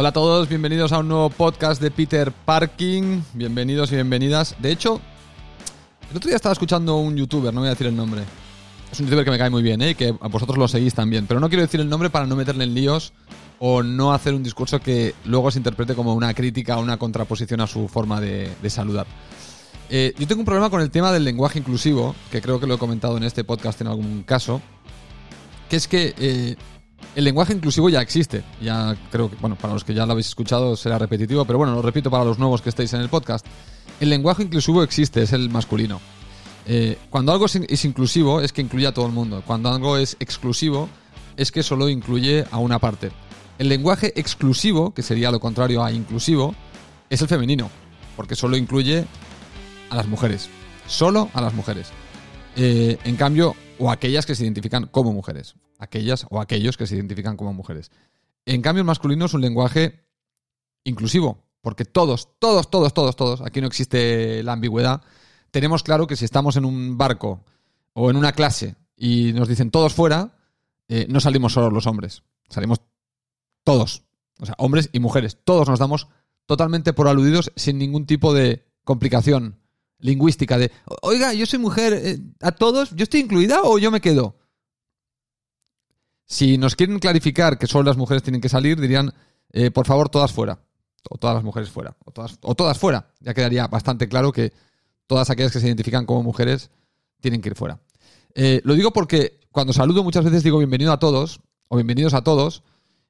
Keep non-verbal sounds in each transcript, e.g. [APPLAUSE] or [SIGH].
Hola a todos, bienvenidos a un nuevo podcast de Peter Parking. Bienvenidos y bienvenidas. De hecho, el otro día estaba escuchando un youtuber, no voy a decir el nombre. Es un youtuber que me cae muy bien, ¿eh? que a vosotros lo seguís también. Pero no quiero decir el nombre para no meterle en líos o no hacer un discurso que luego se interprete como una crítica o una contraposición a su forma de, saludar. Eh, yo tengo un problema con el tema del lenguaje inclusivo, que creo que lo he comentado en este podcast en algún caso, que es que eh, el lenguaje inclusivo ya existe. Ya creo que, bueno, para los que ya lo habéis escuchado será repetitivo, pero bueno, lo repito para los nuevos que estáis en el podcast. El lenguaje inclusivo existe, es el masculino. Eh, cuando algo es inclusivo es que incluye a todo el mundo. Cuando algo es exclusivo es que solo incluye a una parte. El lenguaje exclusivo, que sería lo contrario a inclusivo, es el femenino, porque solo incluye a las mujeres. Solo a las mujeres. Eh, en cambio, o aquellas que se identifican como mujeres. Aquellas o aquellos que se identifican como mujeres. En cambio, el masculino es un lenguaje inclusivo, porque todos, todos, todos, todos, todos, aquí no existe la ambigüedad, tenemos claro que si estamos en un barco o en una clase y nos dicen todos fuera, eh, no salimos solo los hombres, salimos todos, o sea, hombres y mujeres, todos nos damos totalmente por aludidos sin ningún tipo de complicación lingüística de, oiga, yo soy mujer, eh, ¿a todos? ¿Yo estoy incluida o yo me quedo? Si nos quieren clarificar que solo las mujeres tienen que salir, dirían, eh, por favor, todas fuera. O todas las mujeres fuera. O todas, o todas fuera. Ya quedaría bastante claro que todas aquellas que se identifican como mujeres tienen que ir fuera. Eh, lo digo porque cuando saludo muchas veces digo bienvenido a todos o bienvenidos a todos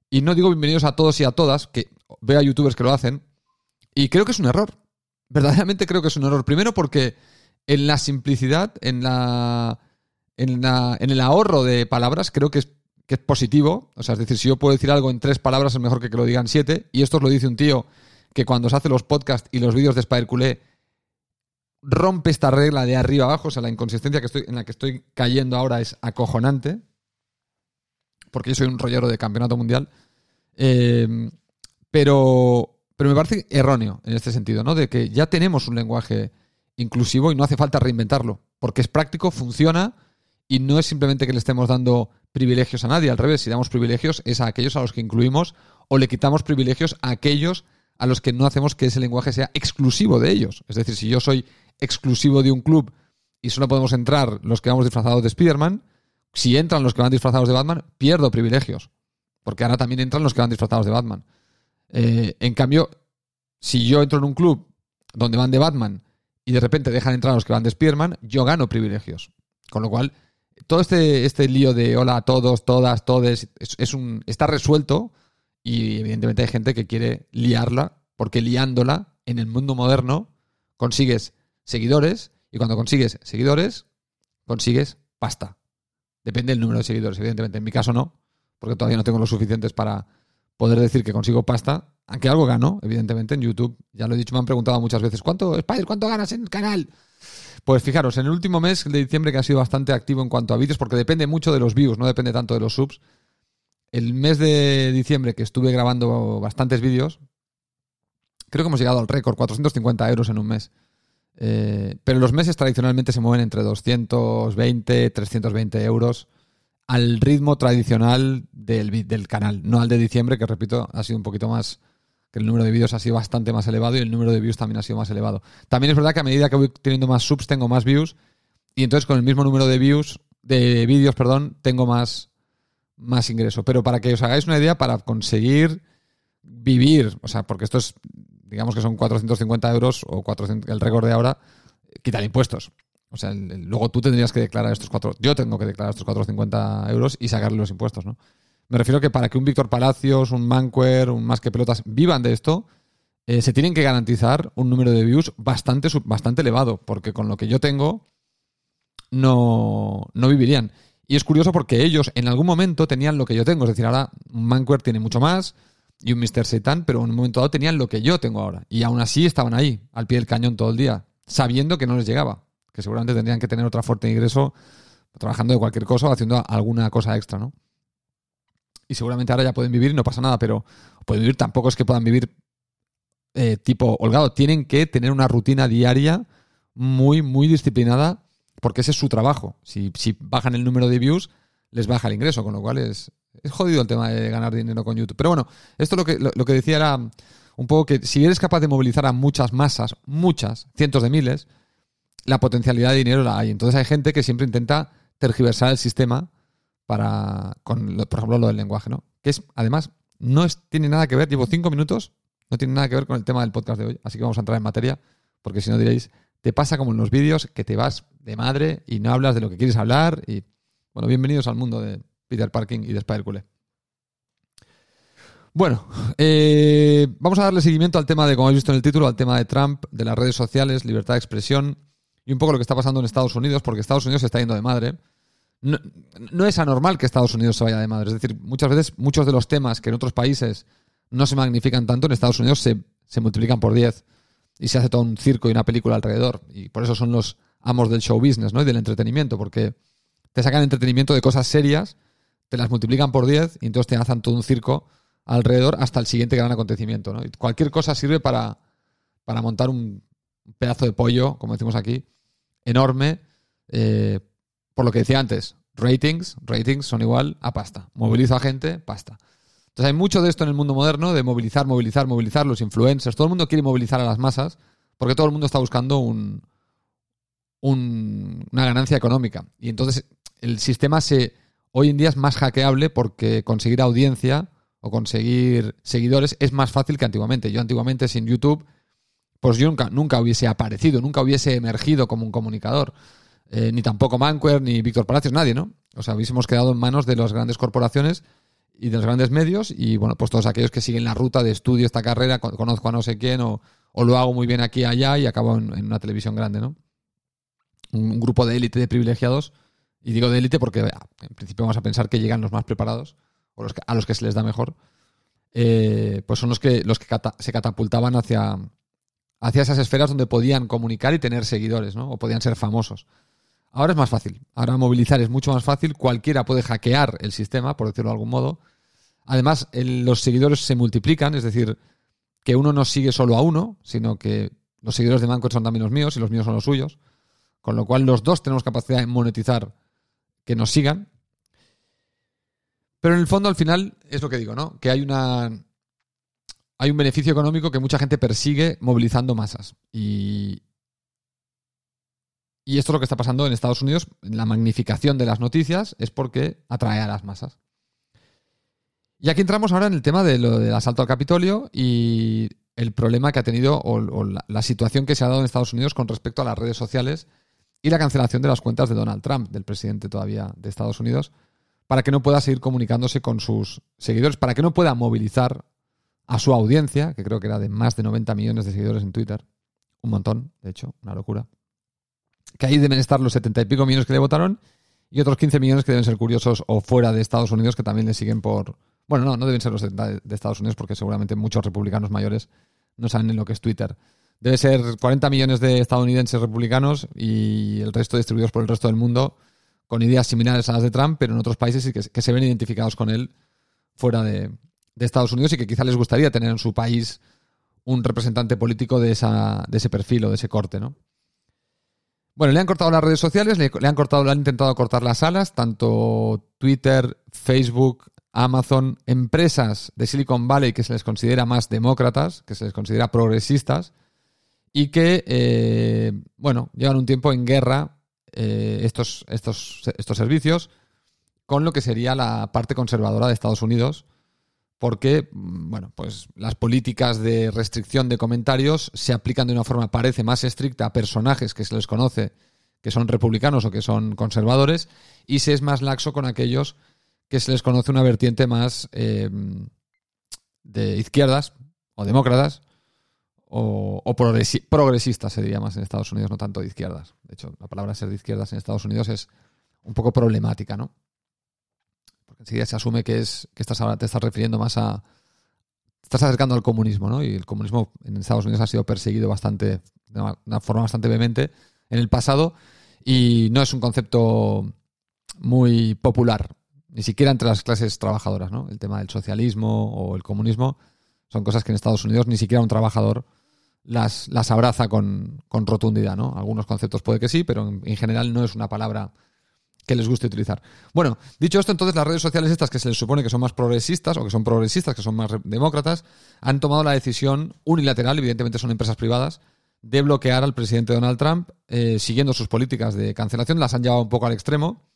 y no digo bienvenidos a todos y a todas, que veo a youtubers que lo hacen y creo que es un error verdaderamente creo que es un error. Primero porque en la simplicidad, en la, en, la, en el ahorro de palabras, creo que es, que es positivo. O sea, es decir, si yo puedo decir algo en tres palabras, es mejor que que lo digan siete. Y esto lo dice un tío que cuando se hace los podcasts y los vídeos de Spider Culé rompe esta regla de arriba abajo. O sea, la inconsistencia que estoy, en la que estoy cayendo ahora es acojonante. Porque yo soy un rollero de campeonato mundial. Eh, pero, pero me parece erróneo en este sentido, ¿no? De que ya tenemos un lenguaje inclusivo y no hace falta reinventarlo, porque es práctico, funciona y no es simplemente que le estemos dando privilegios a nadie, al revés, si damos privilegios es a aquellos a los que incluimos o le quitamos privilegios a aquellos a los que no hacemos que ese lenguaje sea exclusivo de ellos. Es decir, si yo soy exclusivo de un club y solo podemos entrar los que vamos disfrazados de Spider-Man, si entran los que van disfrazados de Batman, pierdo privilegios. Porque ahora también entran los que van disfrazados de Batman. Eh, en cambio, si yo entro en un club donde van de Batman y de repente dejan entrar los que van de Spearman, yo gano privilegios. Con lo cual, todo este, este lío de hola a todos, todas, todes, es, un, está resuelto y evidentemente hay gente que quiere liarla, porque liándola en el mundo moderno consigues seguidores y cuando consigues seguidores, consigues pasta. Depende del número de seguidores, evidentemente. En mi caso no, porque todavía no tengo los suficientes para poder decir que consigo pasta, aunque algo gano, evidentemente, en YouTube. Ya lo he dicho, me han preguntado muchas veces, ¿cuánto, Spider, cuánto ganas en el canal? Pues fijaros, en el último mes de diciembre que ha sido bastante activo en cuanto a vídeos, porque depende mucho de los views, no depende tanto de los subs. El mes de diciembre que estuve grabando bastantes vídeos, creo que hemos llegado al récord, 450 euros en un mes. Eh, pero los meses tradicionalmente se mueven entre 220, 320 euros al ritmo tradicional del, del, canal, no al de diciembre, que repito, ha sido un poquito más, que el número de vídeos ha sido bastante más elevado y el número de views también ha sido más elevado. También es verdad que a medida que voy teniendo más subs, tengo más views, y entonces con el mismo número de views, de vídeos, perdón, tengo más, más ingreso. Pero para que os hagáis una idea, para conseguir vivir, o sea, porque esto es, digamos que son 450 euros o 400, el récord de ahora, quitar impuestos. O sea, luego tú tendrías que declarar estos cuatro. Yo tengo que declarar estos 450 euros y sacarle los impuestos, ¿no? Me refiero que para que un Víctor Palacios, un Manquer, un Más que Pelotas vivan de esto, eh, se tienen que garantizar un número de views bastante, bastante elevado, porque con lo que yo tengo no, no vivirían. Y es curioso porque ellos en algún momento tenían lo que yo tengo. Es decir, ahora un Manquer tiene mucho más y un Mr. Satan, pero en un momento dado tenían lo que yo tengo ahora. Y aún así estaban ahí, al pie del cañón todo el día, sabiendo que no les llegaba que seguramente tendrían que tener otra fuerte ingreso trabajando de cualquier cosa o haciendo alguna cosa extra, ¿no? Y seguramente ahora ya pueden vivir no pasa nada, pero pueden vivir tampoco es que puedan vivir eh, tipo holgado. Tienen que tener una rutina diaria muy, muy disciplinada porque ese es su trabajo. Si, bajan el número de views, les baja el ingreso, con lo cual es, es jodido el tema de ganar dinero con YouTube. Pero bueno, esto lo que, lo, que decía era un poco que si eres capaz de movilizar a muchas masas, muchas, cientos de miles, la potencialidad de dinero la hay. Entonces hay gente que siempre intenta tergiversar el sistema para, con, por ejemplo, lo del lenguaje, ¿no? Que es, además, no tiene nada que ver, llevo cinco minutos, no tiene nada que ver con el tema del podcast de hoy, así que vamos a entrar en materia, porque si no diréis, te pasa como en los vídeos que te vas de madre y no hablas de lo que quieres hablar y, bueno, bienvenidos al mundo de Peter Parking y de Spider Cule. Bueno, eh, vamos a darle seguimiento al tema de, como habéis visto en el título, al tema de Trump, de las redes sociales, libertad de expresión y un poco lo que está pasando en Estados Unidos, porque Estados Unidos se está yendo de madre. No, es anormal que Estados Unidos se vaya de madre. Es decir, muchas veces muchos de los temas que en otros países no se magnifican tanto, en Estados Unidos se, se multiplican por 10 y se hace todo un circo y una película alrededor. Y por eso son los amos del show business ¿no? y del entretenimiento, porque te sacan entretenimiento de cosas serias, te las multiplican por 10 y entonces te hacen todo un circo alrededor hasta el siguiente gran acontecimiento. ¿no? Cualquier cosa sirve para, para montar un pedazo de pollo, como decimos aquí, enorme, eh, por lo que decía antes, ratings, ratings son igual a pasta. Movilizo a gente, pasta. Entonces hay mucho de esto en el mundo moderno, de movilizar, movilizar, movilizar los influencers. Todo el mundo quiere movilizar a las masas porque todo el mundo está buscando un, una ganancia económica. Y entonces el sistema se hoy en día es más hackeable porque conseguir audiencia o conseguir seguidores es más fácil que antiguamente. Yo antiguamente sin YouTube, pues yo nunca, nunca hubiese aparecido, nunca hubiese emergido como un comunicador. Eh, ni tampoco Manquer, ni Víctor Palacios, nadie, ¿no? O sea, hubiésemos quedado en manos de las grandes corporaciones y de los grandes medios y, bueno, pues todos aquellos que siguen la ruta de estudio esta carrera, conozco a no sé quién o, lo hago muy bien aquí allá y acabo en, una televisión grande, ¿no? Un, grupo de élite de privilegiados y digo de élite porque en principio vamos a pensar que llegan los más preparados o los a los que se les da mejor, eh, pues son los que, los que se catapultaban hacia, hacia esas esferas donde podían comunicar y tener seguidores, ¿no? O podían ser famosos. Ahora es más fácil. Ahora movilizar es mucho más fácil. Cualquiera puede hackear el sistema, por decirlo de algún modo. Además, los seguidores se multiplican, es decir, que uno no sigue solo a uno, sino que los seguidores de Manco son también los míos y los míos son los suyos. Con lo cual, los dos tenemos capacidad de monetizar que nos sigan. Pero en el fondo, al final, es lo que digo, ¿no? Que hay una. Hay un beneficio económico que mucha gente persigue movilizando masas. Y, y esto es lo que está pasando en Estados Unidos. La magnificación de las noticias es porque atrae a las masas. Y aquí entramos ahora en el tema del asalto al Capitolio y el problema que ha tenido o, la, situación que se ha dado en Estados Unidos con respecto a las redes sociales y la cancelación de las cuentas de Donald Trump, del presidente todavía de Estados Unidos, para que no pueda seguir comunicándose con sus seguidores, para que no pueda movilizar a su audiencia, que creo que era de más de 90 millones de seguidores en Twitter. Un montón, de hecho, una locura que ahí deben estar los setenta y pico millones que le votaron y otros 15 millones que deben ser curiosos o fuera de Estados Unidos que también le siguen por... Bueno, no, no deben ser los de Estados Unidos porque seguramente muchos republicanos mayores no saben en lo que es Twitter. Debe ser 40 millones de estadounidenses republicanos y el resto distribuidos por el resto del mundo con ideas similares a las de Trump, pero en otros países y que, se ven identificados con él fuera de, de, Estados Unidos y que quizá les gustaría tener en su país un representante político de, esa, de ese perfil o de ese corte, ¿no? Bueno, le han cortado las redes sociales, le, han cortado, le han intentado cortar las alas, tanto Twitter, Facebook, Amazon, empresas de Silicon Valley que se les considera más demócratas, que se les considera progresistas, y que, eh, bueno, llevan un tiempo en guerra eh, estos, estos, estos servicios con lo que sería la parte conservadora de Estados Unidos, porque, bueno, pues las políticas de restricción de comentarios se aplican de una forma, parece, más estricta a personajes que se les conoce que son republicanos o que son conservadores, y se es más laxo con aquellos que se les conoce una vertiente más eh, de izquierdas o demócratas o, o progresistas, se diría más en Estados Unidos, no tanto de izquierdas. De hecho, la palabra ser de izquierdas en Estados Unidos es un poco problemática, ¿no? Enseguida se asume que es que estás te estás refiriendo más a estás acercando al comunismo, ¿no? Y el comunismo en Estados Unidos ha sido perseguido bastante de una forma bastante vehemente en el pasado y no es un concepto muy popular, ni siquiera entre las clases trabajadoras, ¿no? El tema del socialismo o el comunismo son cosas que en Estados Unidos ni siquiera un trabajador las, las abraza con, con rotundidad, ¿no? Algunos conceptos puede que sí, pero en general no es una palabra que les guste utilizar. Bueno, dicho esto, entonces las redes sociales estas que se les supone que son más progresistas o que son progresistas, que son más demócratas, han tomado la decisión unilateral, evidentemente son empresas privadas, de bloquear al presidente Donald Trump, eh, siguiendo sus políticas de cancelación, las han llevado un poco al extremo.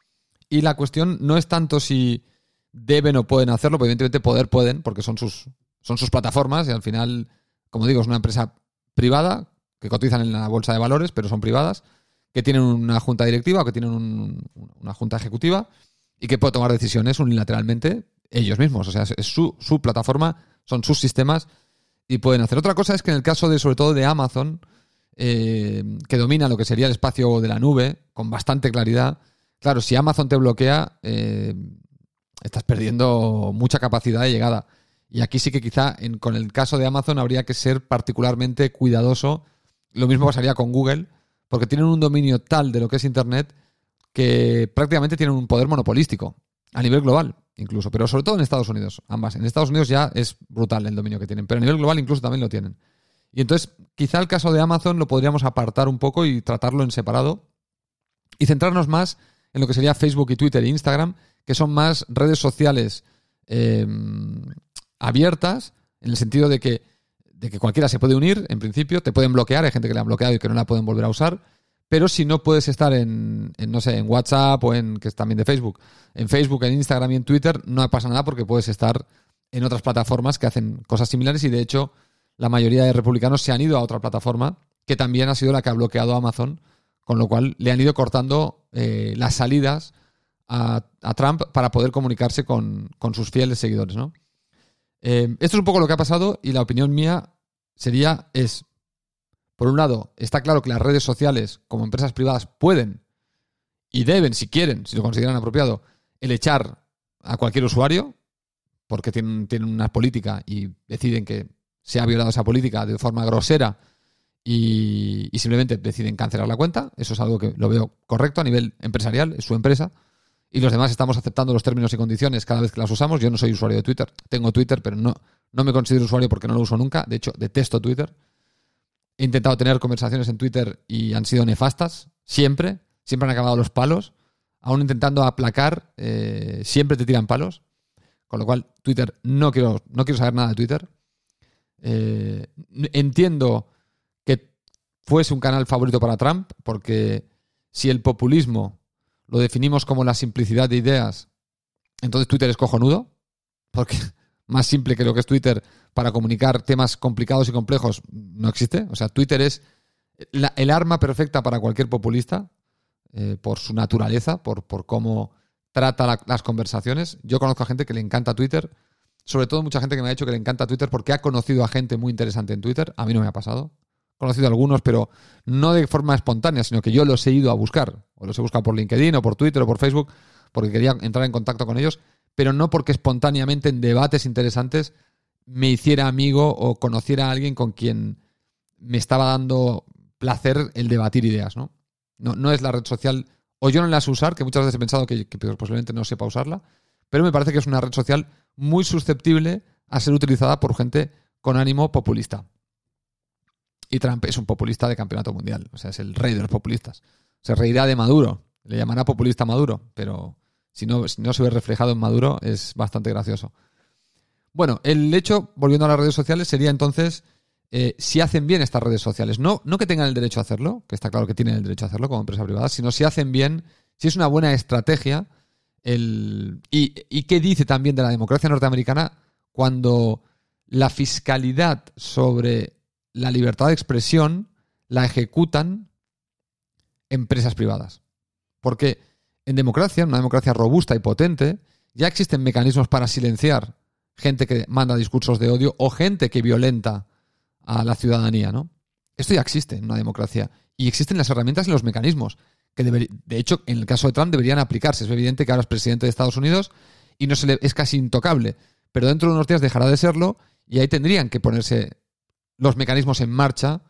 Y la cuestión no es tanto si deben o pueden hacerlo, evidentemente poder pueden, porque son sus, son sus plataformas y al final, como digo, es una empresa privada que cotizan en la bolsa de valores, pero son privadas que tienen una junta directiva o que tienen una junta ejecutiva y que puede tomar decisiones unilateralmente ellos mismos. O sea, es su, plataforma, son sus sistemas y pueden hacer. Otra cosa es que en el caso de, sobre todo, de Amazon, eh, que domina lo que sería el espacio de la nube con bastante claridad, claro, si Amazon te bloquea, eh, estás perdiendo mucha capacidad de llegada. Y aquí sí que quizá en, con el caso de Amazon habría que ser particularmente cuidadoso. Lo mismo pasaría con Google porque tienen un dominio tal de lo que es Internet que prácticamente tienen un poder monopolístico a nivel global, incluso, pero sobre todo en Estados Unidos, ambas. En Estados Unidos ya es brutal el dominio que tienen, pero a nivel global incluso también lo tienen. Y entonces, quizá el caso de Amazon lo podríamos apartar un poco y tratarlo en separado y centrarnos más en lo que sería Facebook y Twitter e Instagram, que son más redes sociales eh, abiertas, en el sentido de que de que cualquiera se puede unir, en principio, te pueden bloquear, hay gente que le han bloqueado y que no la pueden volver a usar, pero si no puedes estar en, no sé, en WhatsApp o en, que es también de Facebook, en Facebook, en Instagram y en Twitter, no pasa nada porque puedes estar en otras plataformas que hacen cosas similares y de hecho la mayoría de republicanos se han ido a otra plataforma que también ha sido la que ha bloqueado a Amazon, con lo cual le han ido cortando eh, las salidas a, Trump para poder comunicarse con, con sus fieles seguidores, ¿no? Eh, esto es un poco lo que ha pasado y la opinión mía sería, es, por un lado, está claro que las redes sociales como empresas privadas pueden y deben, si quieren, si lo consideran apropiado, el echar a cualquier usuario, porque tienen, tienen una política y deciden que se ha violado esa política de forma grosera y, y, simplemente deciden cancelar la cuenta. Eso es algo que lo veo correcto a nivel empresarial, es su empresa y los demás estamos aceptando los términos y condiciones cada vez que las usamos. Yo no soy usuario de Twitter, tengo Twitter, pero no, no me considero usuario porque no lo uso nunca. De hecho, detesto Twitter. He intentado tener conversaciones en Twitter y han sido nefastas, siempre. Siempre han acabado los palos. Aún intentando aplacar, eh, siempre te tiran palos. Con lo cual, Twitter, no quiero, no quiero saber nada de Twitter. Eh, entiendo que fuese un canal favorito para Trump, porque si el populismo lo definimos como la simplicidad de ideas, entonces Twitter es cojonudo, porque [LAUGHS] más simple que lo que es Twitter para comunicar temas complicados y complejos no existe. O sea, Twitter es el arma perfecta para cualquier populista, eh, por su naturaleza, por, por cómo trata las conversaciones. Yo conozco a gente que le encanta Twitter, sobre todo mucha gente que me ha dicho que le encanta Twitter porque ha conocido a gente muy interesante en Twitter. A mí no me ha pasado conocido algunos, pero no de forma espontánea, sino que yo los he ido a buscar. O los he buscado por LinkedIn o por Twitter o por Facebook, porque quería entrar en contacto con ellos, pero no porque espontáneamente en debates interesantes me hiciera amigo o conociera a alguien con quien me estaba dando placer el debatir ideas, ¿no? No, no es la red social, o yo no la sé usar, que muchas veces he pensado que, que posiblemente no sepa usarla, pero me parece que es una red social muy susceptible a ser utilizada por gente con ánimo populista. Y Trump es un populista de campeonato mundial. O sea, es el rey de los populistas. Se reirá de Maduro. Le llamará populista Maduro. Pero si no, no se ve reflejado en Maduro, es bastante gracioso. Bueno, el hecho, volviendo a las redes sociales, sería entonces eh, si hacen bien estas redes sociales. No, no que tengan el derecho a hacerlo, que está claro que tienen el derecho a hacerlo como empresa privada, sino si hacen bien, si es una buena estrategia. El, y, y qué dice también de la democracia norteamericana cuando la fiscalidad sobre la libertad de expresión la ejecutan empresas privadas. Porque en democracia, en una democracia robusta y potente, ya existen mecanismos para silenciar gente que manda discursos de odio o gente que violenta a la ciudadanía, ¿no? Esto ya existe en una democracia. Y existen las herramientas y los mecanismos que, de hecho, en el caso de Trump deberían aplicarse. Es evidente que ahora es presidente de Estados Unidos y no se le, es casi intocable. Pero dentro de unos días dejará de serlo y ahí tendrían que ponerse los mecanismos en marcha,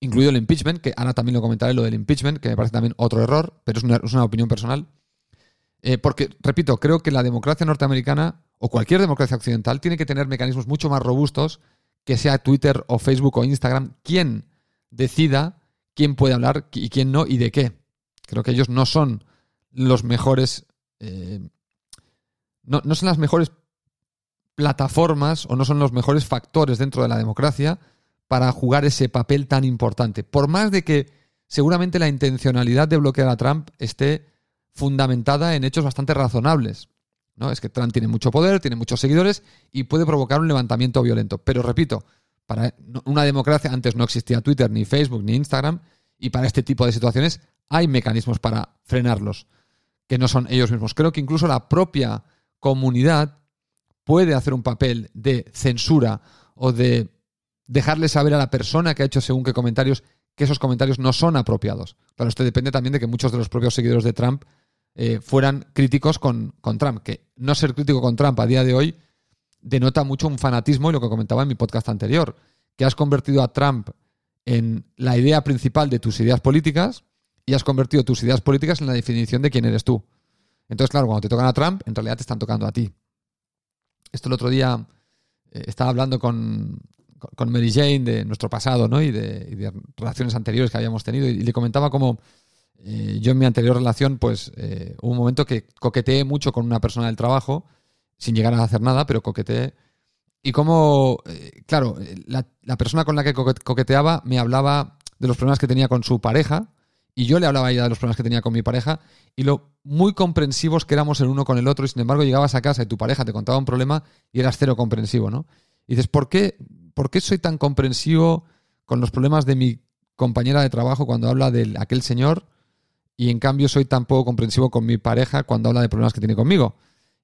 incluido el impeachment, que ahora también lo comentaré, lo del impeachment, que me parece también otro error, pero es una, opinión personal. Eh, porque, repito, creo que la democracia norteamericana o cualquier democracia occidental tiene que tener mecanismos mucho más robustos que sea Twitter o Facebook o Instagram quien decida quién puede hablar y quién no y de qué. Creo que ellos no son los mejores. eh, no, no son las mejores plataformas o no son los mejores factores dentro de la democracia para jugar ese papel tan importante. Por más de que seguramente la intencionalidad de bloquear a Trump esté fundamentada en hechos bastante razonables. ¿no? Es que Trump tiene mucho poder, tiene muchos seguidores y puede provocar un levantamiento violento. Pero repito, para una democracia antes no existía Twitter, ni Facebook, ni Instagram, y para este tipo de situaciones hay mecanismos para frenarlos, que no son ellos mismos. Creo que incluso la propia comunidad puede hacer un papel de censura o de dejarle saber a la persona que ha hecho según qué comentarios que esos comentarios no son apropiados. Claro, esto depende también de que muchos de los propios seguidores de Trump eh, fueran críticos con, con, Trump, que no ser crítico con Trump a día de hoy denota mucho un fanatismo y lo que comentaba en mi podcast anterior, que has convertido a Trump en la idea principal de tus ideas políticas y has convertido tus ideas políticas en la definición de quién eres tú. Entonces, claro, cuando te tocan a Trump, en realidad te están tocando a ti. Esto el otro día eh, estaba hablando con, con Mary Jane de nuestro pasado ¿no? y, de, relaciones anteriores que habíamos tenido y, le comentaba como eh, yo en mi anterior relación pues eh, hubo un momento que coqueteé mucho con una persona del trabajo sin llegar a hacer nada, pero coqueteé y como, eh, claro, la, la, persona con la que coqueteaba me hablaba de los problemas que tenía con su pareja y yo le hablaba a ella de los problemas que tenía con mi pareja y lo muy comprensivos que éramos el uno con el otro y sin embargo llegabas a casa y tu pareja te contaba un problema y eras cero comprensivo, ¿no? Y dices, ¿por qué, ¿por qué soy tan comprensivo con los problemas de mi compañera de trabajo cuando habla de aquel señor y en cambio soy tan poco comprensivo con mi pareja cuando habla de problemas que tiene conmigo?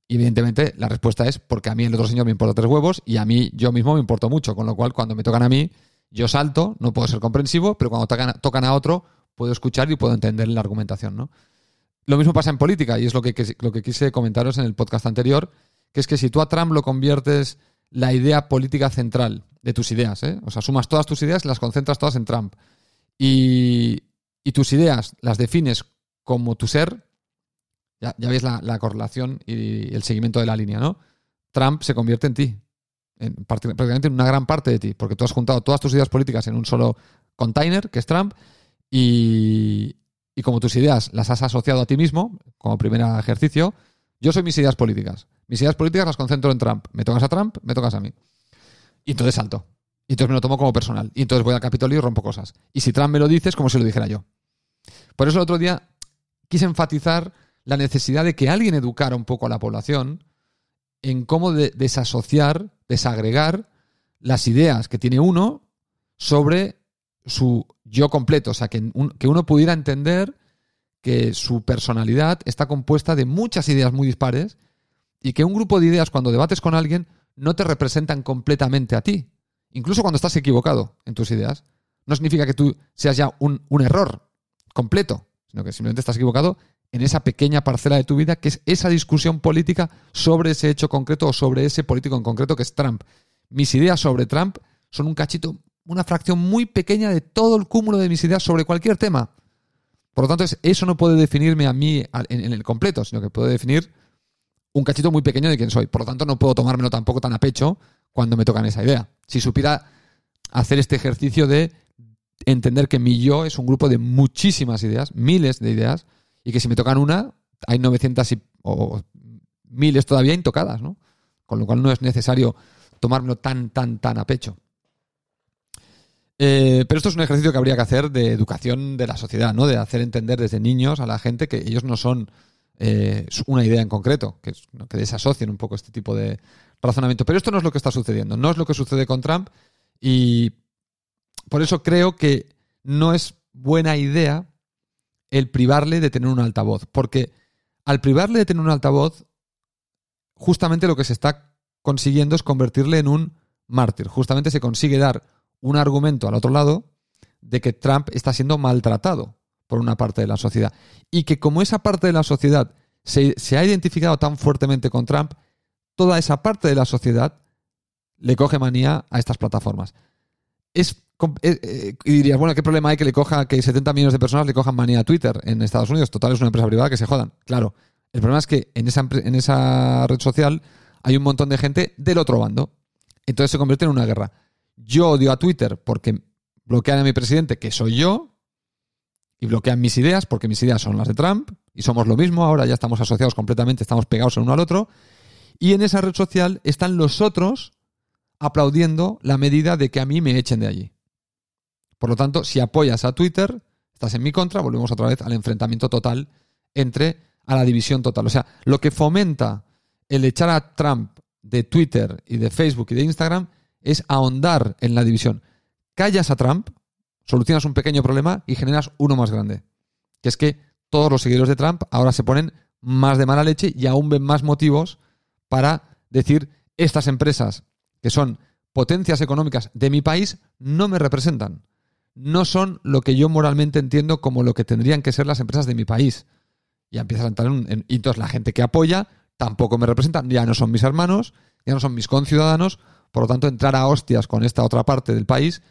Y evidentemente la respuesta es porque a mí el otro señor me importa tres huevos y a mí yo mismo me importo mucho, con lo cual cuando me tocan a mí yo salto, no puedo ser comprensivo, pero cuando tocan, tocan a otro puedo escuchar y puedo entender la argumentación, ¿no? Lo mismo pasa en política y es lo que, lo que quise comentaros en el podcast anterior, que es que si tú a Trump lo conviertes la idea política central de tus ideas, ¿eh? o sea, sumas todas tus ideas y las concentras todas en Trump y, y tus ideas las defines como tu ser, ya, ya veis la, la, correlación y el seguimiento de la línea, ¿no? Trump se convierte en ti, en, prácticamente en una gran parte de ti, porque tú has juntado todas tus ideas políticas en un solo container, que es Trump, y, como tus ideas las has asociado a ti mismo, como primer ejercicio, yo soy mis ideas políticas. Mis ideas políticas las concentro en Trump. Me tocas a Trump, me tocas a mí. Y entonces salto. Y entonces me lo tomo como personal. Y entonces voy al Capitolio y rompo cosas. Y si Trump me lo dice, es como si lo dijera yo. Por eso el otro día quise enfatizar la necesidad de que alguien educara un poco a la población en cómo de desasociar, desagregar las ideas que tiene uno sobre su yo completo. O sea, que, que uno pudiera entender que su personalidad está compuesta de muchas ideas muy dispares y que un grupo de ideas cuando debates con alguien no te representan completamente a ti, incluso cuando estás equivocado en tus ideas. No significa que tú seas ya un, un error completo, sino que simplemente estás equivocado en esa pequeña parcela de tu vida que es esa discusión política sobre ese hecho concreto o sobre ese político en concreto que es Trump. Mis ideas sobre Trump son un cachito, una fracción muy pequeña de todo el cúmulo de mis ideas sobre cualquier tema. Por lo tanto, eso no puede definirme a mí en el completo, sino que puede definir un cachito muy pequeño de quién soy. Por lo tanto, no puedo tomármelo tampoco tan a pecho cuando me tocan esa idea. Si supiera hacer este ejercicio de entender que mi yo es un grupo de muchísimas ideas, miles de ideas, y que si me tocan una, hay 900 y, o miles todavía intocadas, ¿no? Con lo cual no es necesario tomármelo tan, tan, tan a pecho. Eh, pero esto es un ejercicio que habría que hacer de educación de la sociedad, ¿no? De hacer entender desde niños a la gente que ellos no son eh, una idea en concreto, que, que desasocien un poco este tipo de razonamiento. Pero esto no es lo que está sucediendo, no es lo que sucede con Trump y por eso creo que no es buena idea el privarle de tener un altavoz, porque al privarle de tener un altavoz, justamente lo que se está consiguiendo es convertirle en un mártir. Justamente se consigue dar un argumento al otro lado de que Trump está siendo maltratado por una parte de la sociedad. Y que como esa parte de la sociedad se, se, ha identificado tan fuertemente con Trump, toda esa parte de la sociedad le coge manía a estas plataformas. Es, eh, eh, y dirías, bueno, ¿qué problema hay que le coja, que 70 millones de personas le cojan manía a Twitter en Estados Unidos? Total, es una empresa privada que se jodan. Claro. El problema es que en esa, en esa red social hay un montón de gente del otro bando. Entonces se convierte en una guerra. Yo odio a Twitter porque bloquean a mi presidente, que soy yo, y bloquean mis ideas porque mis ideas son las de Trump y somos lo mismo, ahora ya estamos asociados completamente, estamos pegados el uno al otro, y en esa red social están los otros aplaudiendo la medida de que a mí me echen de allí. Por lo tanto, si apoyas a Twitter, estás en mi contra, volvemos otra vez al enfrentamiento total entre a la división total. O sea, lo que fomenta el echar a Trump de Twitter y de Facebook y de Instagram es ahondar en la división. Callas a Trump, solucionas un pequeño problema y generas uno más grande. Que es que todos los seguidores de Trump ahora se ponen más de mala leche y aún ven más motivos para decir estas empresas que son potencias económicas de mi país no me representan. No son lo que yo moralmente entiendo como lo que tendrían que ser las empresas de mi país. Ya empiezas a entrar en, y entonces la gente que apoya tampoco me representa, ya no son mis hermanos, ya no son mis conciudadanos, por lo tanto entrar a hostias con esta otra parte del país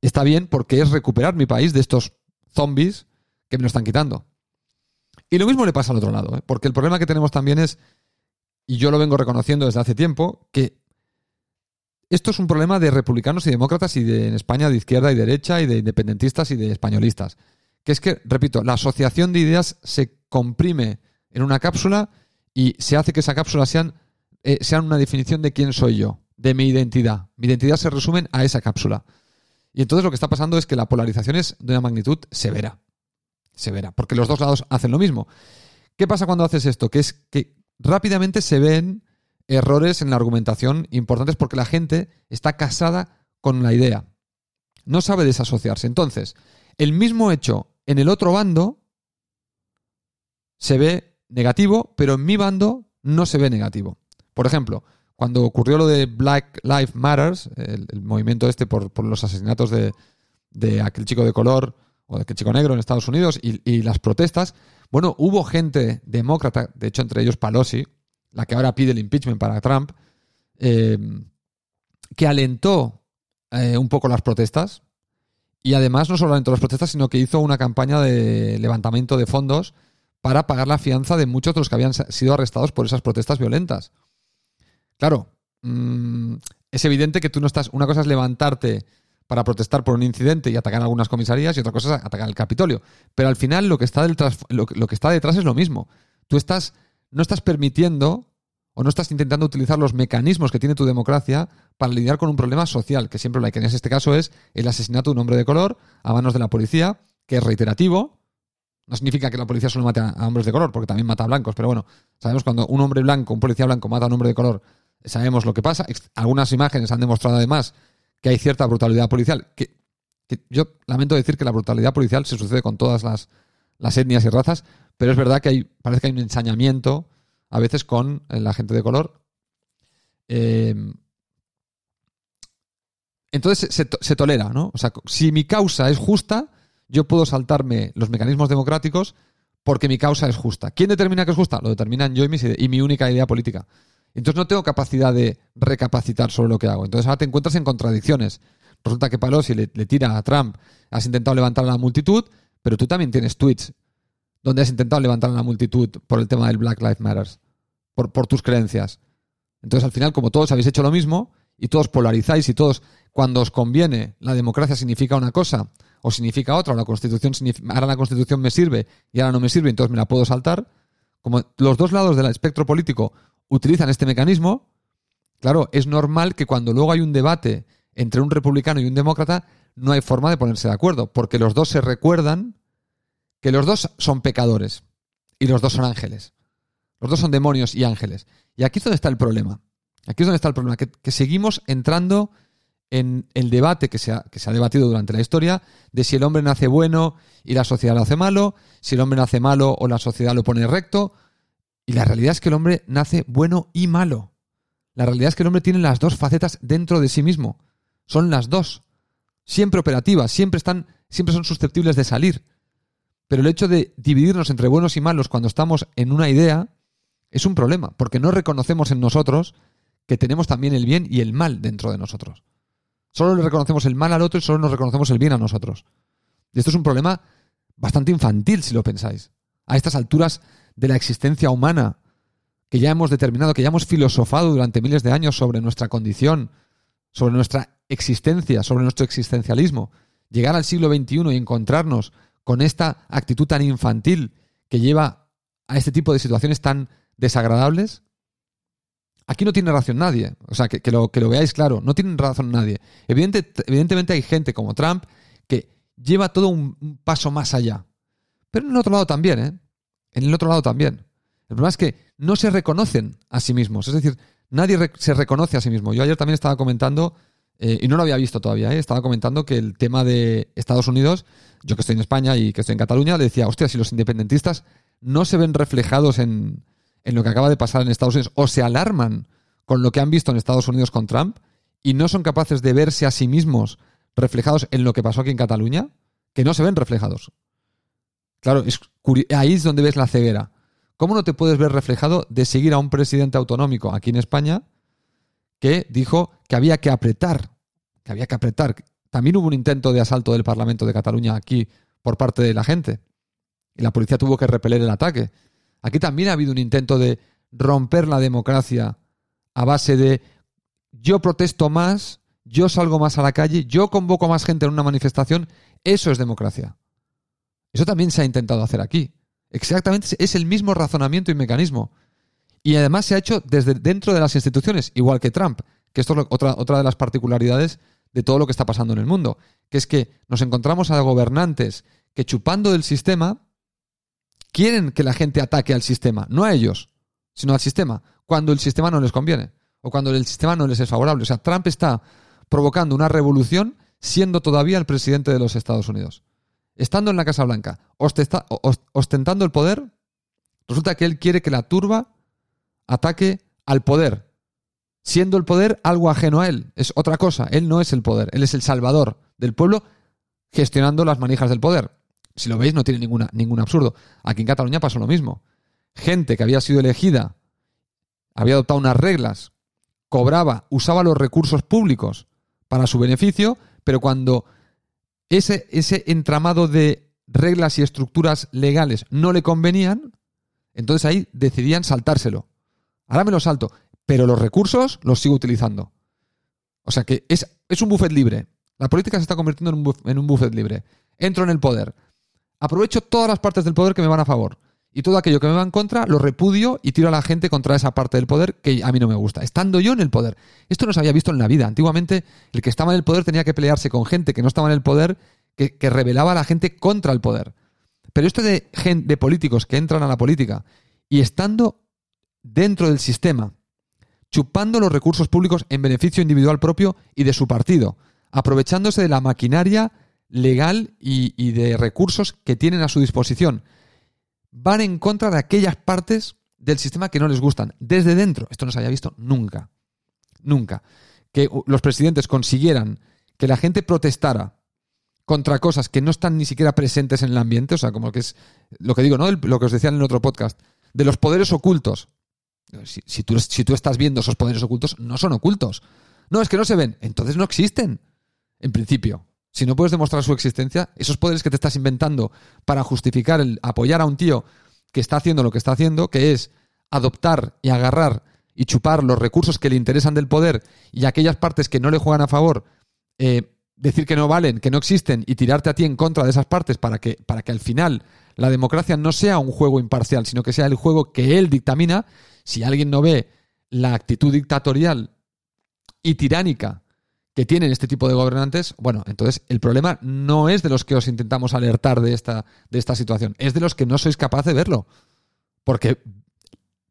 está bien porque es recuperar mi país de estos zombies que me lo están quitando. Y lo mismo le pasa al otro lado, ¿eh? porque el problema que tenemos también es, y yo lo vengo reconociendo desde hace tiempo, que esto es un problema de republicanos y demócratas y de en España de izquierda y derecha y de independentistas y de españolistas. Que es que, repito, la asociación de ideas se comprime en una cápsula y se hace que esa cápsula sean, eh, sean una definición de quién soy yo, de mi identidad. Mi identidad se resume a esa cápsula. Y entonces lo que está pasando es que la polarización es de una magnitud severa. Severa. Porque los dos lados hacen lo mismo. ¿Qué pasa cuando haces esto? Que es que rápidamente se ven errores en la argumentación importantes porque la gente está casada con la idea. No sabe desasociarse. Entonces, el mismo hecho en el otro bando se ve negativo, pero en mi bando no se ve negativo. Por ejemplo, cuando ocurrió lo de Black Lives Matters, el, movimiento este por, los asesinatos de, aquel chico de color o de aquel chico negro en Estados Unidos y, las protestas, bueno, hubo gente demócrata, de hecho entre ellos Pelosi, la que ahora pide el impeachment para Trump, eh, que alentó eh, un poco las protestas y además no solo alentó las protestas, sino que hizo una campaña de levantamiento de fondos para pagar la fianza de muchos de los que habían sido arrestados por esas protestas violentas. Claro, mm, es evidente que tú no estás. Una cosa es levantarte para protestar por un incidente y atacar algunas comisarías y otra cosa es atacar el Capitolio. Pero al final lo que está, lo, que está detrás es lo mismo. Tú estás, no estás permitiendo o no estás intentando utilizar los mecanismos que tiene tu democracia para lidiar con un problema social, que siempre lo hay, que en este caso es el asesinato de un hombre de color a manos de la policía, que es reiterativo, no significa que la policía solo mate a, hombres de color, porque también mata a blancos, pero bueno, sabemos cuando un hombre blanco, un policía blanco mata a un hombre de color, sabemos lo que pasa. Algunas imágenes han demostrado además que hay cierta brutalidad policial, que, yo lamento decir que la brutalidad policial se sucede con todas las, etnias y razas, pero es verdad que hay, parece que hay un ensañamiento a veces con eh, la gente de color. Eh, entonces se, se, tolera, ¿no? O sea, si mi causa es justa, yo puedo saltarme los mecanismos democráticos porque mi causa es justa. ¿Quién determina que es justa? Lo determinan yo y mi, única idea política. Entonces no tengo capacidad de recapacitar sobre lo que hago. Entonces ahora te encuentras en contradicciones. Resulta que Pelosi le, le tira a Trump, has intentado levantar a la multitud, pero tú también tienes tweets donde has intentado levantar a la multitud por el tema del Black Lives Matter, por, por tus creencias. Entonces al final, como todos habéis hecho lo mismo y todos polarizáis y todos, cuando os conviene, la democracia significa una cosa o significa otra, o la constitución ahora la constitución me sirve y ahora no me sirve, entonces me la puedo saltar. Como los dos lados del espectro político utilizan este mecanismo, claro, es normal que cuando luego hay un debate entre un republicano y un demócrata, no hay forma de ponerse de acuerdo, porque los dos se recuerdan que los dos son pecadores y los dos son ángeles. Los dos son demonios y ángeles. Y aquí es donde está el problema. Aquí es donde está el problema, que seguimos entrando en el debate que se, ha, que se ha debatido durante la historia de si el hombre nace bueno y la sociedad lo hace malo, si el hombre nace malo o la sociedad lo pone recto. Y la realidad es que el hombre nace bueno y malo. La realidad es que el hombre tiene las dos facetas dentro de sí mismo. Son las dos. Siempre operativas, siempre están, siempre son susceptibles de salir. Pero el hecho de dividirnos entre buenos y malos cuando estamos en una idea es un problema, porque no reconocemos en nosotros que tenemos también el bien y el mal dentro de nosotros. Solo le reconocemos el mal al otro y solo nos reconocemos el bien a nosotros. Y esto es un problema bastante infantil, si lo pensáis. A estas alturas de la existencia humana, que ya hemos determinado, que ya hemos filosofado durante miles de años sobre nuestra condición, sobre nuestra existencia, sobre nuestro existencialismo, llegar al siglo XXI y encontrarnos con esta actitud tan infantil que lleva a este tipo de situaciones tan desagradables, aquí no tiene razón nadie. O sea, que, lo, que lo veáis claro, no tiene razón nadie. evidentemente hay gente como Trump que lleva todo un, paso más allá. Pero en el otro lado también, ¿eh? En el otro lado también. El problema es que no se reconocen a sí mismos. Es decir, nadie se reconoce a sí mismo. Yo ayer también estaba comentando, eh, y no lo había visto todavía, ¿eh? estaba comentando que el tema de Estados Unidos, yo que estoy en España y que estoy en Cataluña, le decía, hostia, si los independentistas no se ven reflejados en, en lo que acaba de pasar en Estados Unidos o se alarman con lo que han visto en Estados Unidos con Trump y no son capaces de verse a sí mismos reflejados en lo que pasó aquí en Cataluña, que no se ven reflejados. Claro, es ahí es donde ves la ceguera. ¿Cómo no te puedes ver reflejado de seguir a un presidente autonómico aquí en España que dijo que había que apretar, que había que apretar? También hubo un intento de asalto del Parlamento de Cataluña aquí por parte de la gente y la policía tuvo que repeler el ataque. Aquí también ha habido un intento de romper la democracia a base de yo protesto más, yo salgo más a la calle, yo convoco más gente en una manifestación. Eso es democracia. Eso también se ha intentado hacer aquí. Exactamente, es el mismo razonamiento y mecanismo. Y además se ha hecho desde dentro de las instituciones, igual que Trump, que esto es otra, otra de las particularidades de todo lo que está pasando en el mundo, que es que nos encontramos a gobernantes que chupando del sistema quieren que la gente ataque al sistema, no a ellos, sino al sistema, cuando el sistema no les conviene o cuando el sistema no les es favorable. O sea, Trump está provocando una revolución siendo todavía el presidente de los Estados Unidos estando en la Casa Blanca, ostentando el poder, resulta que él quiere que la turba ataque al poder, siendo el poder algo ajeno a él. Es otra cosa. Él no es el poder, él es el salvador del pueblo gestionando las manijas del poder. Si lo veis, no tiene ninguna, ningún absurdo. Aquí en Cataluña pasó lo mismo. Gente que había sido elegida, había adoptado unas reglas, cobraba, usaba los recursos públicos para su beneficio, pero cuando ese, ese entramado de reglas y estructuras legales no le convenían, entonces ahí decidían saltárselo. Ahora me lo salto, pero los recursos los sigo utilizando. O sea que es, es un buffet libre. La política se está convirtiendo en un, en un buffet libre. Entro en el poder. Aprovecho todas las partes del poder que me van a favor. Y todo aquello que me va en contra lo repudio y tiro a la gente contra esa parte del poder que a mí no me gusta, estando yo en el poder. Esto no se había visto en la vida. Antiguamente el que estaba en el poder tenía que pelearse con gente que no estaba en el poder, que, que rebelaba a la gente contra el poder. Pero esto de, de políticos que entran a la política y estando dentro del sistema, chupando los recursos públicos en beneficio individual propio y de su partido, aprovechándose de la maquinaria legal y de recursos que tienen a su disposición van en contra de aquellas partes del sistema que no les gustan, desde dentro. Esto no se haya visto nunca. Nunca. Que los presidentes consiguieran que la gente protestara contra cosas que no están ni siquiera presentes en el ambiente, o sea, como que es lo que digo, ¿no? Lo que os decía en otro podcast, de los poderes ocultos. Si, tú, si tú estás viendo esos poderes ocultos, no son ocultos. No, es que no se ven. Entonces no existen, en principio si no puedes demostrar su existencia, esos poderes que te estás inventando para justificar el apoyar a un tío que está haciendo lo que está haciendo, que es adoptar y agarrar y chupar los recursos que le interesan del poder y aquellas partes que no le juegan a favor, eh, decir que no valen, que no existen y tirarte a ti en contra de esas partes para que, para que al final la democracia no sea un juego imparcial, sino que sea el juego que él dictamina, si alguien no ve la actitud dictatorial y tiránica que tienen este tipo de gobernantes, bueno, entonces el problema no es de los que os intentamos alertar de esta, de esta situación, es de los que no sois capaz de verlo. Porque,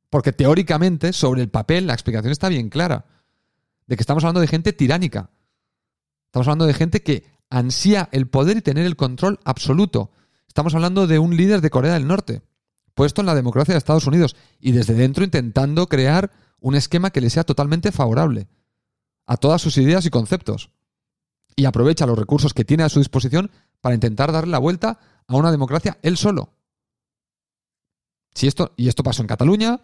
porque teóricamente, sobre el papel, la explicación está bien clara. De que estamos hablando de gente tiránica. Estamos hablando de gente que ansía el poder y tener el control absoluto. Estamos hablando de un líder de Corea del Norte, puesto en la democracia de Estados Unidos, y desde dentro intentando crear un esquema que le sea totalmente favorable a todas sus ideas y conceptos. Y aprovecha los recursos que tiene a su disposición para intentar darle la vuelta a una democracia él solo. Si esto, y esto pasó en Cataluña,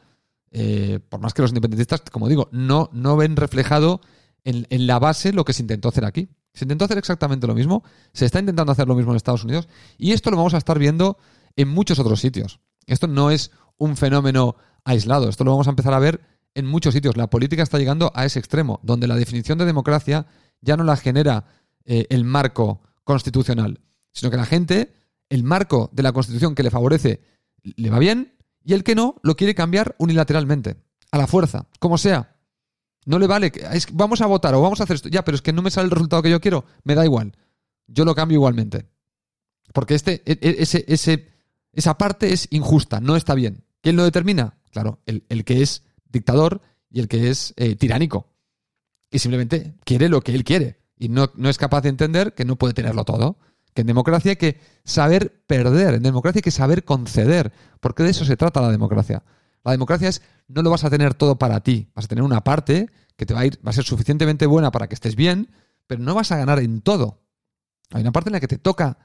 eh, por más que los independentistas, como digo, no, no ven reflejado en, en, la base lo que se intentó hacer aquí. Se intentó hacer exactamente lo mismo, se está intentando hacer lo mismo en Estados Unidos, y esto lo vamos a estar viendo en muchos otros sitios. Esto no es un fenómeno aislado, esto lo vamos a empezar a ver en muchos sitios. La política está llegando a ese extremo, donde la definición de democracia ya no la genera eh, el marco constitucional, sino que la gente, el marco de la constitución que le favorece, le va bien Y el que no lo quiere cambiar unilateralmente, a la fuerza, como sea. No le vale, vamos a votar o vamos a hacer esto. Ya, pero es que no me sale el resultado que yo quiero, me da igual. Yo lo cambio igualmente. Porque este, e, e, ese, ese, esa parte es injusta, no está bien. ¿Quién lo determina? Claro, el, el que es dictador y el que es eh, tiránico. Y simplemente quiere lo que él quiere. Y no, no es capaz de entender que no puede tenerlo todo. Que en democracia hay que saber perder, en democracia hay que saber conceder, porque de eso se trata la democracia. La democracia es no lo vas a tener todo para ti, vas a tener una parte que te va a ir, va a ser suficientemente buena para que estés bien, pero no vas a ganar en todo. Hay una parte en la que te toca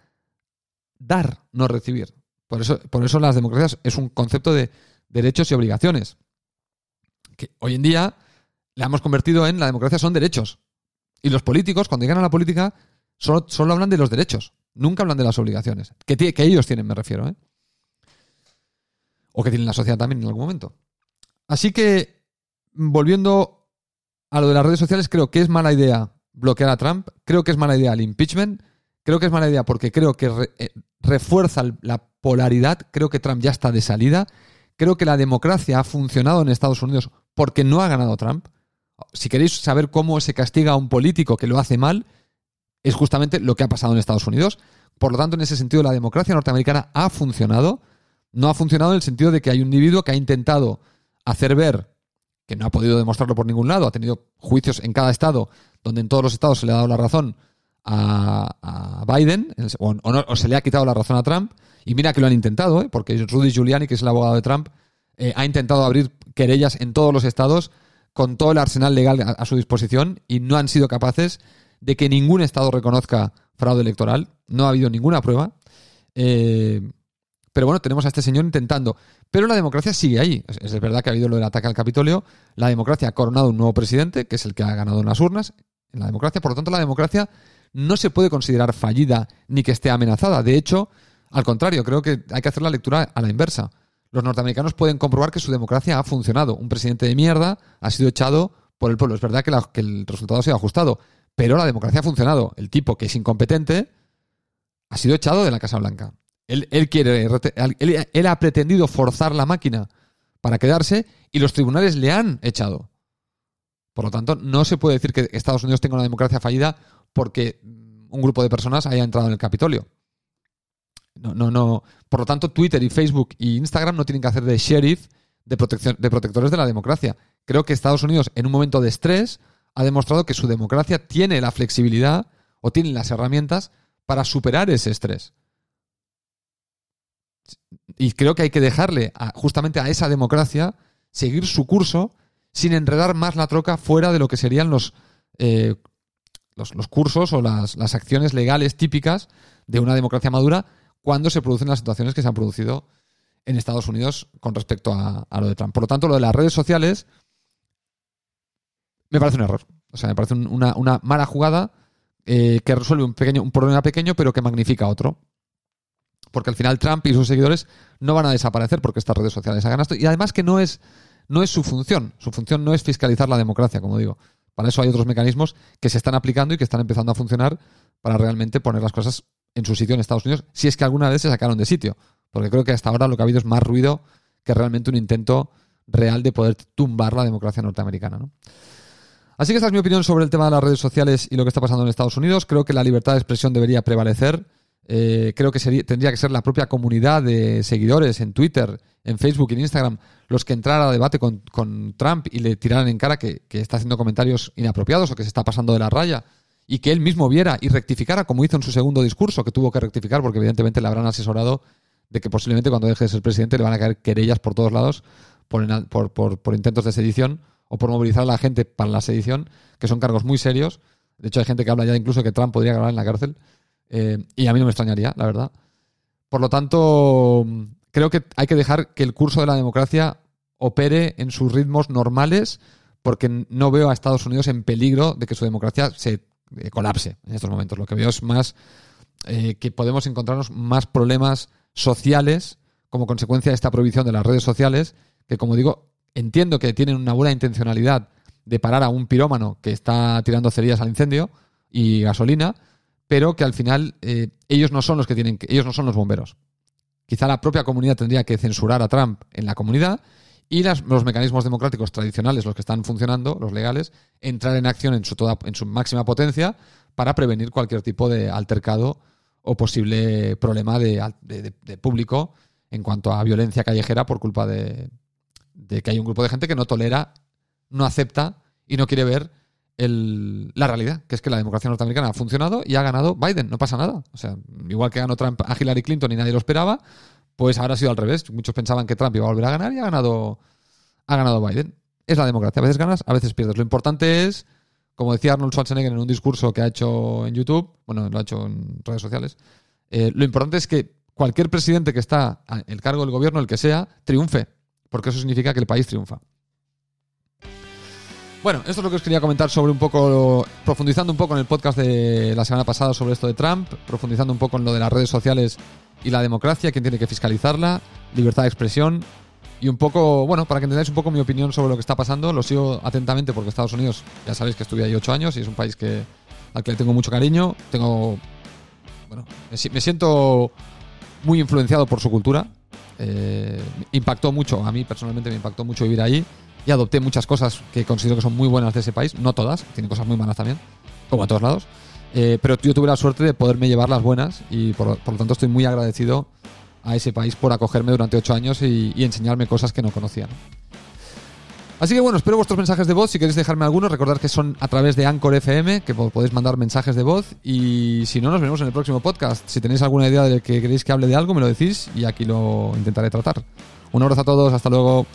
dar, no recibir. Por eso, por eso las democracias es un concepto de derechos y obligaciones. Que hoy en día la hemos convertido en la democracia son derechos. Y los políticos, cuando llegan a la política, solo, solo hablan de los derechos. Nunca hablan de las obligaciones. Que, que ellos tienen, me refiero. ¿eh? O que tienen la sociedad también en algún momento. Así que, volviendo a lo de las redes sociales, creo que es mala idea bloquear a Trump. Creo que es mala idea el impeachment. Creo que es mala idea porque creo que eh, refuerza la polaridad. Creo que Trump ya está de salida. Creo que la democracia ha funcionado en Estados Unidos porque no ha ganado Trump. Si queréis saber cómo se castiga a un político que lo hace mal, es justamente lo que ha pasado en Estados Unidos. Por lo tanto, en ese sentido, la democracia norteamericana ha funcionado. No ha funcionado en el sentido de que hay un individuo que ha intentado hacer ver que no ha podido demostrarlo por ningún lado, ha tenido juicios en cada estado, donde en todos los estados se le ha dado la razón a, Biden, o, se le ha quitado la razón a Trump, y mira que lo han intentado, ¿eh? porque Rudy Giuliani, que es el abogado de Trump, eh, ha intentado abrir querellas en todos los estados con todo el arsenal legal a, su disposición y no han sido capaces de que ningún estado reconozca fraude electoral. No ha habido ninguna prueba. Eh, pero bueno, tenemos a este señor intentando. Pero la democracia sigue ahí. Es, verdad que ha habido lo del ataque al Capitolio. La democracia ha coronado un nuevo presidente, que es el que ha ganado en las urnas. En la democracia, por lo tanto, la democracia no se puede considerar fallida ni que esté amenazada. De hecho, al contrario, creo que hay que hacer la lectura a la inversa. Los norteamericanos pueden comprobar que su democracia ha funcionado. Un presidente de mierda ha sido echado por el pueblo. Es verdad que, el resultado ha sido ajustado, pero la democracia ha funcionado. El tipo que es incompetente ha sido echado de la Casa Blanca. Él, quiere, él, ha pretendido forzar la máquina para quedarse y los tribunales le han echado. Por lo tanto, no se puede decir que Estados Unidos tenga una democracia fallida porque un grupo de personas haya entrado en el Capitolio. No, no, no. Por lo tanto, Twitter y Facebook y Instagram no tienen que hacer de sheriff de, protección, de protectores de la democracia. Creo que Estados Unidos, en un momento de estrés, ha demostrado que su democracia tiene la flexibilidad o tiene las herramientas para superar ese estrés y creo que hay que dejarle justamente a esa democracia seguir su curso sin enredar más la troca fuera de lo que serían los, eh, los, cursos o las, acciones legales típicas de una democracia madura cuando se producen las situaciones que se han producido en Estados Unidos con respecto a, lo de Trump. Por lo tanto, lo de las redes sociales me parece un error. O sea, me parece una, mala jugada eh, que resuelve un, pequeño, un problema pequeño pero que magnifica otro porque al final Trump y sus seguidores no van a desaparecer porque estas redes sociales hagan esto. Y además que no es, no es su función. Su función no es fiscalizar la democracia, como digo. Para eso hay otros mecanismos que se están aplicando y que están empezando a funcionar para realmente poner las cosas en su sitio en Estados Unidos, si es que alguna vez se sacaron de sitio. Porque creo que hasta ahora lo que ha habido es más ruido que realmente un intento real de poder tumbar la democracia norteamericana. Así que esta es mi opinión sobre el tema de las redes sociales y lo que está pasando en Estados Unidos. Creo que la libertad de expresión debería prevalecer eh, creo que sería, tendría que ser la propia comunidad de seguidores en Twitter, en Facebook y en Instagram los que entraran a debate con, Trump y le tiraran en cara que, está haciendo comentarios inapropiados o que se está pasando de la raya y que él mismo viera y rectificara como hizo en su segundo discurso, que tuvo que rectificar porque evidentemente le habrán asesorado de que posiblemente cuando deje de ser presidente le van a caer querellas por todos lados por, por, por intentos de sedición o por movilizar a la gente para la sedición, que son cargos muy serios. De hecho, hay gente que habla ya incluso que Trump podría acabar en la cárcel. Eh, y a mí no me extrañaría, la verdad. Por lo tanto, creo que hay que dejar que el curso de la democracia opere en sus ritmos normales, porque no veo a Estados Unidos en peligro de que su democracia se eh, colapse en estos momentos. Lo que veo es más eh, que podemos encontrarnos más problemas sociales como consecuencia de esta prohibición de las redes sociales, que como digo, entiendo que tienen una buena intencionalidad de parar a un pirómano que está tirando cerillas al incendio y gasolina, pero que al final eh, ellos no son los que tienen, ellos no son los bomberos. quizá la propia comunidad tendría que censurar a Trump en la comunidad y las- los mecanismos democráticos tradicionales, los que están funcionando, los legales, entrar en acción en su, toda, en su máxima potencia para prevenir cualquier tipo de altercado o posible problema de, de- de público en cuanto a violencia callejera por culpa de, de que hay un grupo de gente que no tolera, no acepta y no quiere ver el- la realidad, que es que la democracia norteamericana ha funcionado y ha ganado Biden, no pasa nada. O sea, igual que ganó Trump a Hillary Clinton y nadie lo esperaba, pues ahora ha sido al revés. Muchos pensaban que Trump iba a volver a ganar y ha ganado, ha ganado Biden. Es la democracia. A veces ganas, a veces pierdes. Lo importante es, como decía Arnold Schwarzenegger en un discurso que ha hecho en YouTube, bueno, lo ha hecho en redes sociales, eh, lo importante es que cualquier presidente que está el cargo del gobierno, el que sea, triunfe. Porque eso significa que el país triunfa. Bueno, esto es lo que os quería comentar sobre un poco, profundizando un poco en el podcast de la semana pasada sobre esto de Trump, profundizando un poco en lo de las redes sociales y la democracia, quién tiene que fiscalizarla, libertad de expresión. Y un poco, bueno, para que entendáis un poco mi opinión sobre lo que está pasando, lo sigo atentamente porque Estados Unidos, ya sabéis que estuve ahí ocho años y es un país que, al que le tengo mucho cariño, tengo, bueno, me, me siento muy influenciado por su cultura, eh, impactó mucho, a mí personalmente me impactó mucho vivir ahí y adopté muchas cosas que considero que son muy buenas de ese país, no todas, tiene cosas muy malas también, como en todos lados, eh, pero yo tuve la suerte de poderme llevar las buenas y por, lo tanto estoy muy agradecido a ese país por acogerme durante ocho años y, enseñarme cosas que no conocía. ¿no? Así que bueno, espero vuestros mensajes de voz. Si queréis dejarme algunos, recordad que son a través de Anchor FM, que po- podéis mandar mensajes de voz. Y si no, nos vemos en el próximo podcast. Si tenéis alguna idea de que queréis que hable de algo, me lo decís y aquí lo intentaré tratar. Un abrazo a todos, hasta luego.